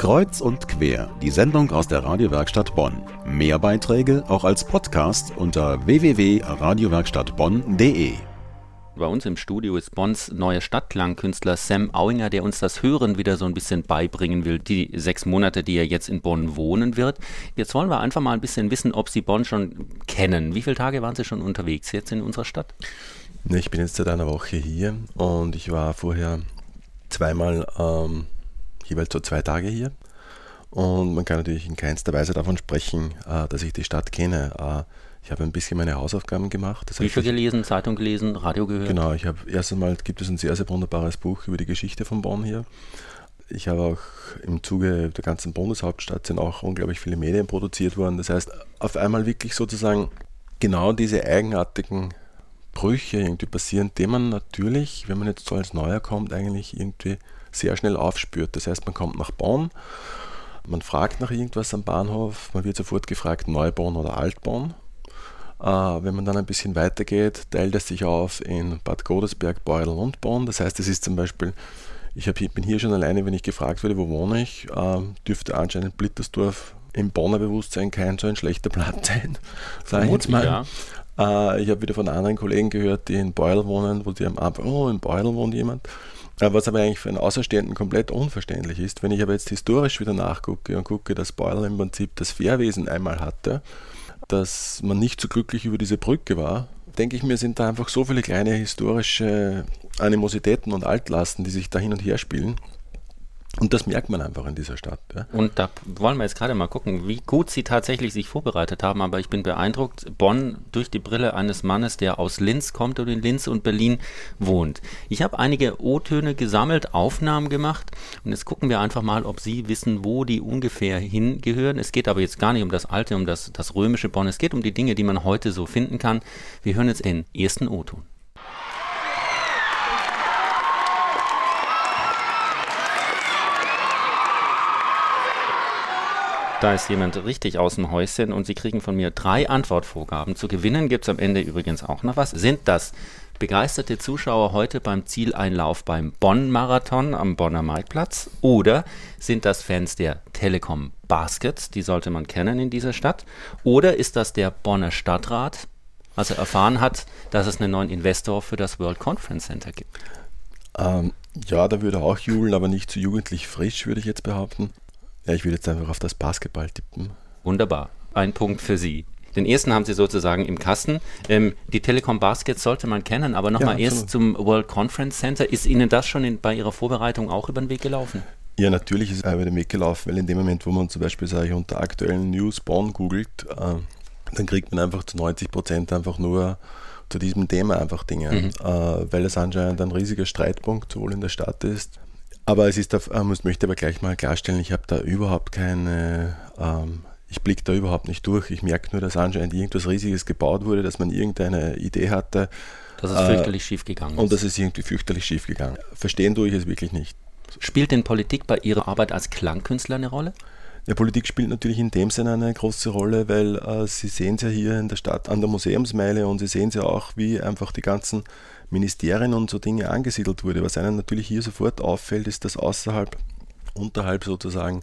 Kreuz und quer, die Sendung aus der Radiowerkstatt Bonn. Mehr Beiträge auch als Podcast unter www.radiowerkstattbonn.de. Bei uns im Studio ist Bonns neuer Stadtklangkünstler Sam Auinger, der uns das Hören wieder so ein bisschen beibringen will, die sechs Monate, die er jetzt in Bonn wohnen wird. Jetzt wollen wir einfach mal ein bisschen wissen, ob Sie Bonn schon kennen. Wie viele Tage waren Sie schon unterwegs jetzt in unserer Stadt? Ich bin jetzt seit einer Woche hier und ich war vorher zweimal ähm, jeweils so zwei Tage hier. Und man kann natürlich in keinster Weise davon sprechen, äh, dass ich die Stadt kenne. Äh, ich habe ein bisschen meine Hausaufgaben gemacht. Das Bücher gelesen, Zeitung gelesen, Radio gehört? Genau, ich habe erst einmal gibt es ein sehr, sehr wunderbares Buch über die Geschichte von Bonn hier. Ich habe auch im Zuge der ganzen Bundeshauptstadt sind auch unglaublich viele Medien produziert worden. Das heißt, auf einmal wirklich sozusagen genau diese eigenartigen Brüche irgendwie passieren, die man natürlich, wenn man jetzt so als Neuer kommt, eigentlich irgendwie sehr schnell aufspürt. Das heißt, man kommt nach Bonn, man fragt nach irgendwas am Bahnhof, man wird sofort gefragt, Neubonn oder Altbonn. Äh, wenn man dann ein bisschen weitergeht, teilt es sich auf in Bad Godesberg, Beutel und Bonn. Das heißt, es ist zum Beispiel, ich hab, bin hier schon alleine, wenn ich gefragt werde, wo wohne ich, äh, dürfte anscheinend Blittersdorf im Bonner Bewusstsein kein so ein schlechter Platz sein. Sag ich jetzt mal. Ja. Äh, ich habe wieder von anderen Kollegen gehört, die in Beutel wohnen, wo die am Anfang, oh, in Beutel wohnt jemand. Was aber eigentlich für einen Außerstehenden komplett unverständlich ist, wenn ich aber jetzt historisch wieder nachgucke und gucke, dass Beutel im Prinzip das Fährwesen einmal hatte, dass man nicht so glücklich über diese Brücke war, denke ich mir, sind da einfach so viele kleine historische Animositäten und Altlasten, die sich da hin und her spielen, und das merkt man einfach in dieser Stadt. Ja. Und da wollen wir jetzt gerade mal gucken, wie gut sie tatsächlich sich vorbereitet haben. Aber ich bin beeindruckt, Bonn durch die Brille eines Mannes, der aus Linz kommt und in Linz und Berlin wohnt. Ich habe einige O-Töne gesammelt, Aufnahmen gemacht. Und jetzt gucken wir einfach mal, ob Sie wissen, wo die ungefähr hingehören. Es geht aber jetzt gar nicht um das alte, um das, das römische Bonn. Es geht um die Dinge, die man heute so finden kann. Wir hören jetzt den ersten O-Ton. Da ist jemand richtig aus dem Häuschen und Sie kriegen von mir drei Antwortvorgaben. Zu gewinnen gibt es am Ende übrigens auch noch was. Sind das begeisterte Zuschauer heute beim Zieleinlauf beim Bonn-Marathon am Bonner Marktplatz? Oder sind das Fans der Telekom Baskets? Die sollte man kennen in dieser Stadt. Oder ist das der Bonner Stadtrat, als er erfahren hat, dass es einen neuen Investor für das World Conference Center gibt? Ähm, ja, da würde er auch jubeln, aber nicht zu jugendlich frisch, würde ich jetzt behaupten. Ja, ich würde jetzt einfach auf das Basketball tippen. Wunderbar. Ein Punkt für Sie. Den ersten haben Sie sozusagen im Kasten. Ähm, die Telekom Baskets sollte man kennen, aber nochmal ja, erst zum World Conference Center. Ist Ihnen das schon in, bei Ihrer Vorbereitung auch über den Weg gelaufen? Ja, natürlich ist es über den Weg gelaufen, weil in dem Moment, wo man zum Beispiel sage ich, unter aktuellen News Bonn googelt, äh, dann kriegt man einfach zu 90 Prozent einfach nur zu diesem Thema einfach Dinge, mhm. äh, weil es anscheinend ein riesiger Streitpunkt sowohl in der Stadt ist, aber es ist, äh, muss, möchte aber gleich mal klarstellen, ich habe da überhaupt keine, ähm, ich blicke da überhaupt nicht durch. Ich merke nur, dass anscheinend irgendwas Riesiges gebaut wurde, dass man irgendeine Idee hatte. Dass es äh, fürchterlich schief gegangen ist. Und das ist irgendwie fürchterlich schief gegangen. Verstehen tue ich es wirklich nicht. Spielt denn Politik bei Ihrer Arbeit als Klangkünstler eine Rolle? Ja, Politik spielt natürlich in dem Sinne eine große Rolle, weil äh, Sie sehen es ja hier in der Stadt an der Museumsmeile und Sie sehen es ja auch, wie einfach die ganzen Ministerien und so Dinge angesiedelt wurde. Was einem natürlich hier sofort auffällt, ist, dass außerhalb unterhalb sozusagen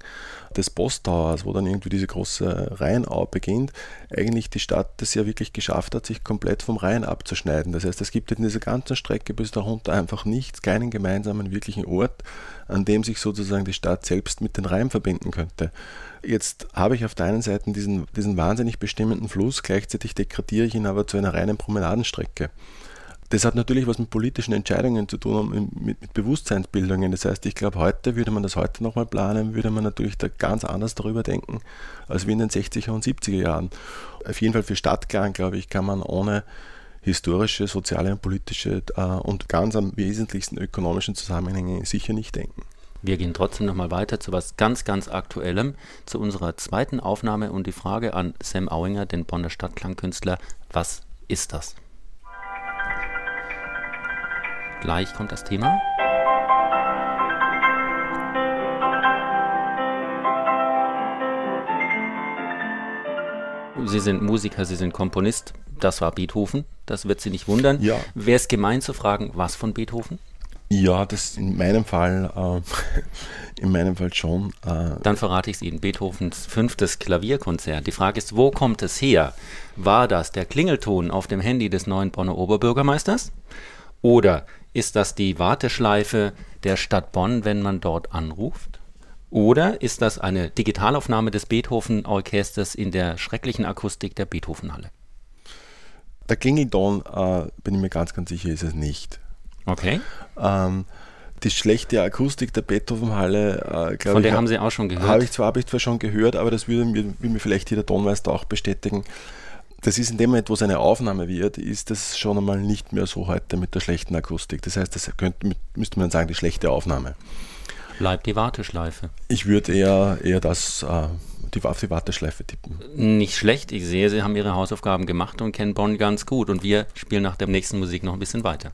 des Posttowers, wo dann irgendwie diese große Rheinau beginnt, eigentlich die Stadt das ja wirklich geschafft hat, sich komplett vom Rhein abzuschneiden. Das heißt, es gibt in dieser ganzen Strecke bis darunter einfach nichts, keinen gemeinsamen wirklichen Ort, an dem sich sozusagen die Stadt selbst mit den Rhein verbinden könnte. Jetzt habe ich auf der einen Seite diesen, diesen wahnsinnig bestimmenden Fluss, gleichzeitig degradiere ich ihn aber zu einer reinen Promenadenstrecke. Das hat natürlich was mit politischen Entscheidungen zu tun, mit, mit Bewusstseinsbildungen. Das heißt, ich glaube, heute würde man das heute nochmal planen, würde man natürlich da ganz anders darüber denken, als wie in den 60er und 70er Jahren. Auf jeden Fall für Stadtklang, glaube ich, kann man ohne historische, soziale und politische äh, und ganz am wesentlichsten ökonomischen Zusammenhänge sicher nicht denken. Wir gehen trotzdem nochmal weiter zu was ganz, ganz Aktuellem, zu unserer zweiten Aufnahme und die Frage an Sam Auinger, den Bonner Stadtklangkünstler, was ist das? Gleich kommt das Thema. Sie sind Musiker, Sie sind Komponist. Das war Beethoven. Das wird Sie nicht wundern. Ja. Wäre es gemein zu fragen, was von Beethoven? Ja, das in meinem Fall, äh, in meinem Fall schon. Äh Dann verrate ich es Ihnen. Beethovens fünftes Klavierkonzert. Die Frage ist, wo kommt es her? War das der Klingelton auf dem Handy des neuen Bonner Oberbürgermeisters? Oder ist das die Warteschleife der Stadt Bonn, wenn man dort anruft? Oder ist das eine Digitalaufnahme des Beethoven-Orchesters in der schrecklichen Akustik der Beethovenhalle? Der Klingelton, äh, bin ich mir ganz, ganz sicher, ist es nicht. Okay. Ähm, die schlechte Akustik der Beethovenhalle, äh, Von der haben Sie auch schon gehört? Habe ich zwar, habe ich zwar schon gehört, aber das würde mir, würde mir vielleicht hier der Tonmeister auch bestätigen. Das ist in dem Moment, wo es eine Aufnahme wird, ist das schon einmal nicht mehr so heute mit der schlechten Akustik. Das heißt, das könnte, müsste man sagen, die schlechte Aufnahme. Bleibt die Warteschleife. Ich würde eher, eher das äh, die, auf die Warteschleife tippen. Nicht schlecht. Ich sehe, Sie haben Ihre Hausaufgaben gemacht und kennen Bonn ganz gut. Und wir spielen nach der nächsten Musik noch ein bisschen weiter.